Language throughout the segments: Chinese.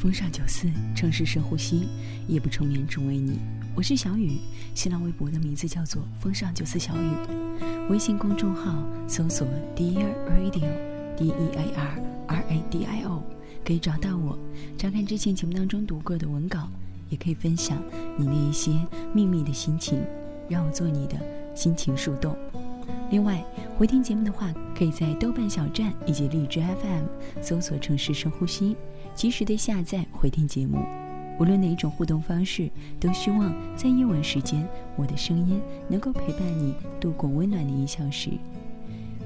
风尚九四，城市深呼吸，夜不成眠只为你。我是小雨，新浪微博的名字叫做风尚九四小雨，微信公众号搜索 Dear Radio，D E A R R A D I O，可以找到我。查看之前节目当中读过的文稿，也可以分享你那一些秘密的心情，让我做你的心情树洞。另外，回听节目的话，可以在豆瓣小站以及荔枝 FM 搜索“城市深呼吸”。及时的下载回听节目，无论哪一种互动方式，都希望在夜晚时间，我的声音能够陪伴你度过温暖的一小时。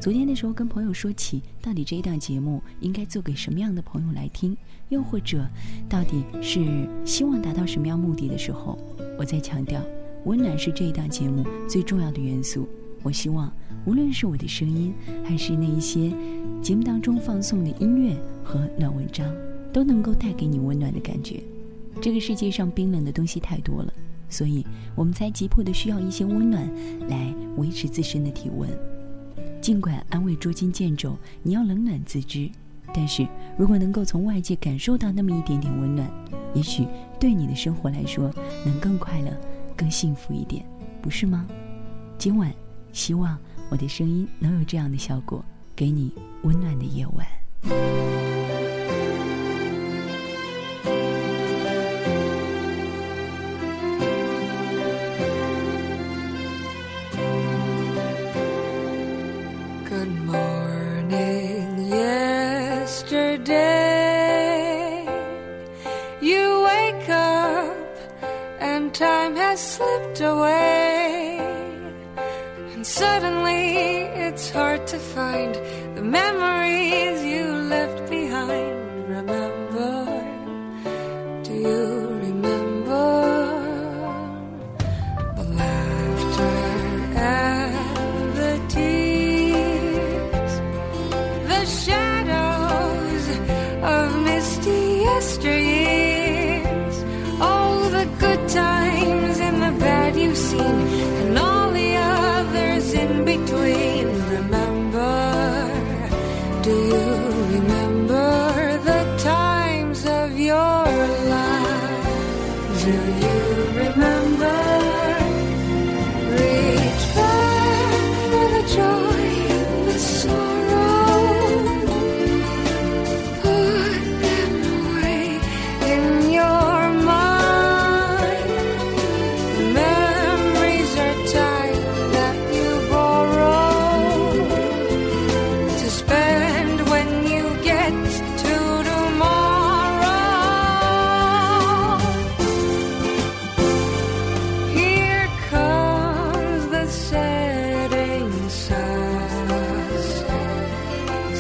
昨天的时候跟朋友说起，到底这一档节目应该做给什么样的朋友来听，又或者到底是希望达到什么样目的的时候，我在强调，温暖是这一档节目最重要的元素。我希望，无论是我的声音，还是那一些节目当中放送的音乐和暖文章。都能够带给你温暖的感觉。这个世界上冰冷的东西太多了，所以我们才急迫的需要一些温暖来维持自身的体温。尽管安慰捉襟见肘，你要冷暖自知，但是如果能够从外界感受到那么一点点温暖，也许对你的生活来说能更快乐、更幸福一点，不是吗？今晚希望我的声音能有这样的效果，给你温暖的夜晚。find you.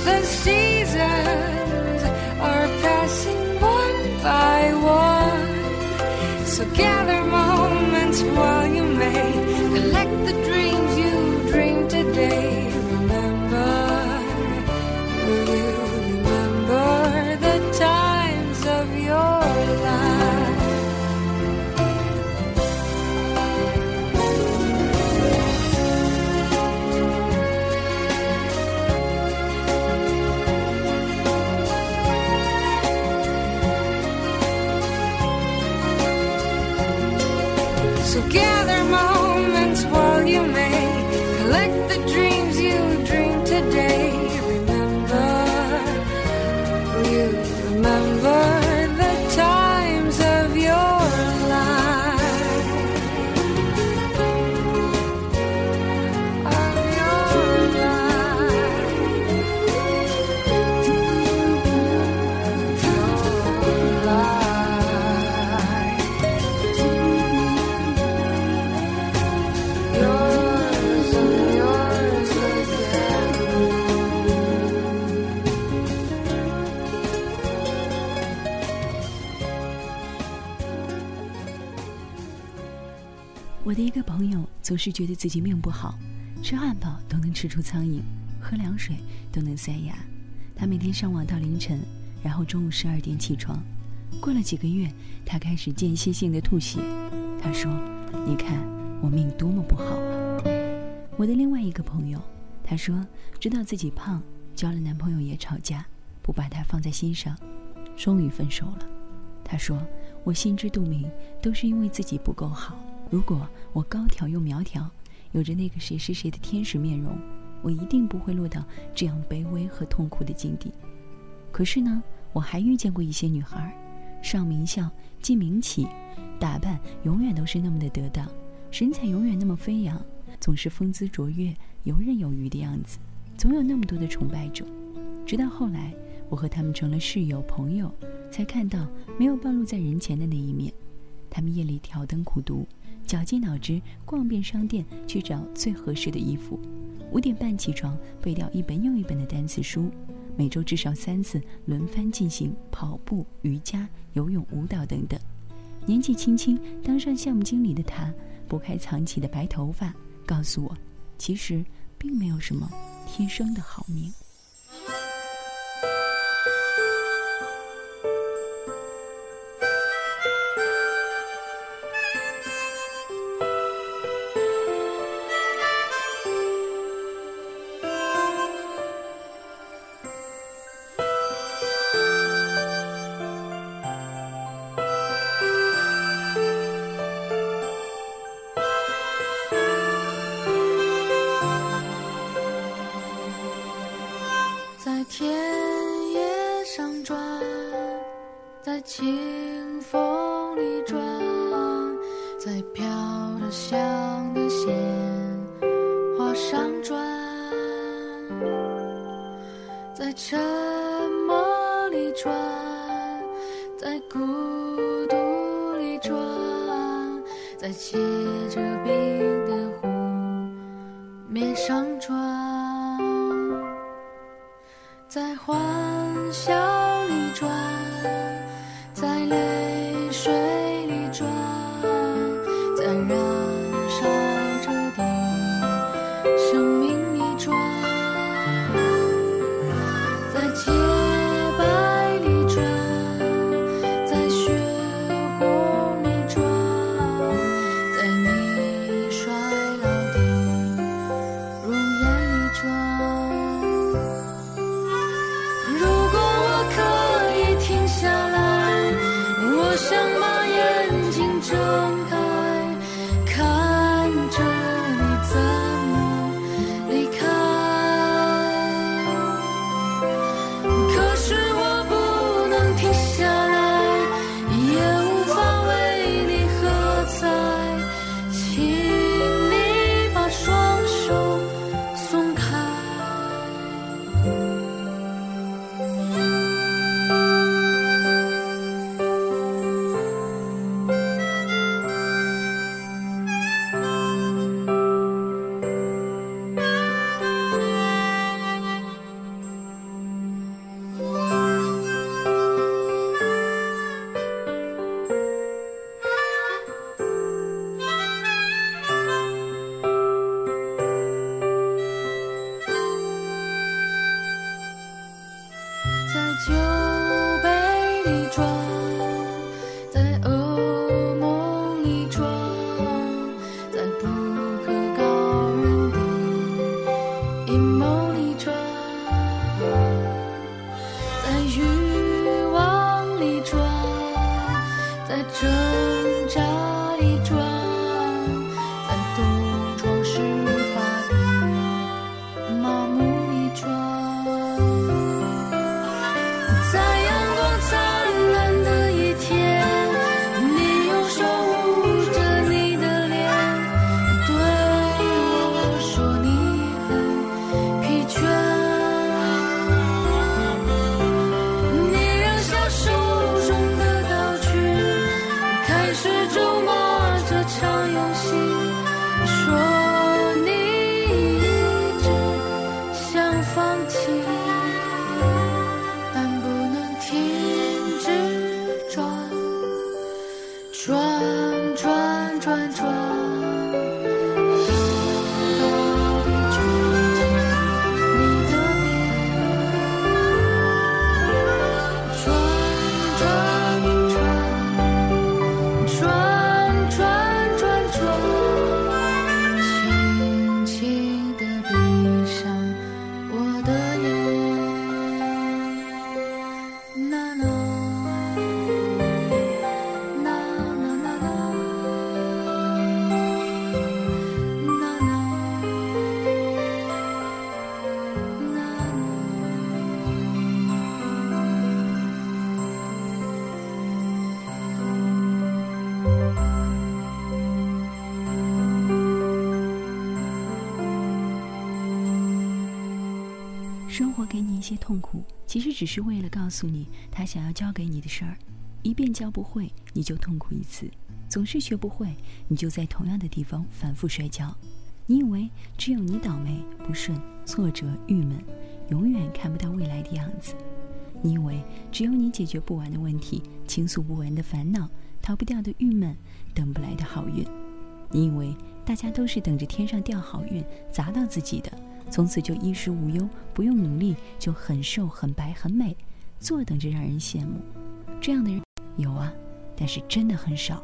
the season. together more. 总是觉得自己命不好，吃汉堡都能吃出苍蝇，喝凉水都能塞牙。他每天上网到凌晨，然后中午十二点起床。过了几个月，他开始间歇性的吐血。他说：“你看我命多么不好啊！”我的另外一个朋友，他说知道自己胖，交了男朋友也吵架，不把他放在心上，终于分手了。他说：“我心知肚明，都是因为自己不够好。如果我高挑又苗条，有着那个谁是谁的天使面容，我一定不会落到这样卑微和痛苦的境地。可是呢，我还遇见过一些女孩，上名校，进名企，打扮永远都是那么的得当，身材永远那么飞扬，总是风姿卓越、游刃有余的样子，总有那么多的崇拜者。直到后来，我和他们成了室友、朋友。”才看到没有暴露在人前的那一面。他们夜里挑灯苦读，绞尽脑汁逛遍商店去找最合适的衣服。五点半起床，背掉一本又一本的单词书。每周至少三次轮番进行跑步、瑜伽、游泳、舞蹈等等。年纪轻轻当上项目经理的他，拨开藏起的白头发，告诉我，其实并没有什么天生的好命。田野上转，在清风里转，在飘着香的鲜花上转，在沉默里转，在孤独里转，在结着冰的湖面上转，在花生活给你一些痛苦，其实只是为了告诉你，他想要教给你的事儿，一遍教不会，你就痛苦一次；总是学不会，你就在同样的地方反复摔跤。你以为只有你倒霉、不顺、挫折、郁闷，永远看不到未来的样子；你以为只有你解决不完的问题、倾诉不完的烦恼、逃不掉的郁闷、等不来的好运；你以为大家都是等着天上掉好运砸到自己的。从此就衣食无忧，不用努力就很瘦、很白、很美，坐等着让人羡慕。这样的人有啊，但是真的很少。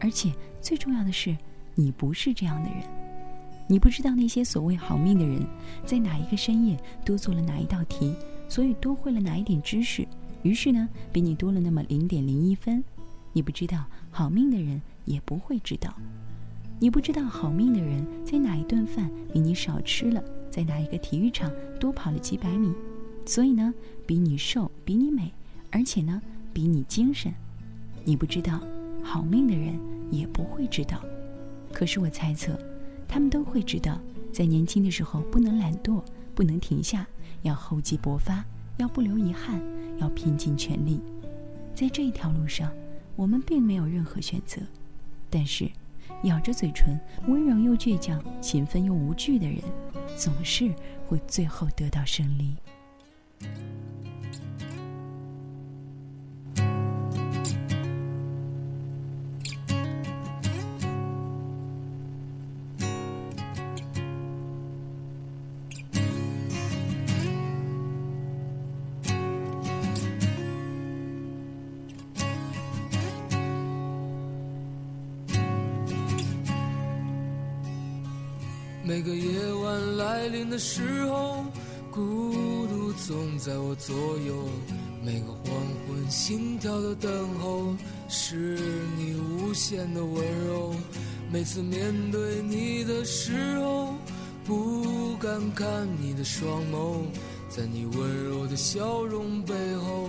而且最重要的是，你不是这样的人。你不知道那些所谓好命的人，在哪一个深夜多做了哪一道题，所以多会了哪一点知识，于是呢，比你多了那么零点零一分。你不知道好命的人也不会知道。你不知道好命的人在哪一顿饭比你少吃了。在哪一个体育场多跑了几百米，所以呢，比你瘦，比你美，而且呢，比你精神。你不知道，好命的人也不会知道。可是我猜测，他们都会知道，在年轻的时候不能懒惰，不能停下，要厚积薄发，要不留遗憾，要拼尽全力。在这一条路上，我们并没有任何选择，但是。咬着嘴唇，温柔又倔强，勤奋又无惧的人，总是会最后得到胜利。在我左右。每个黄昏，心跳的等候，是你无限的温柔。每次面对你的时候，不敢看你的双眸，在你温柔的笑容背后，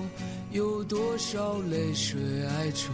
有多少泪水哀愁？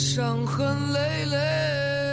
伤痕累累。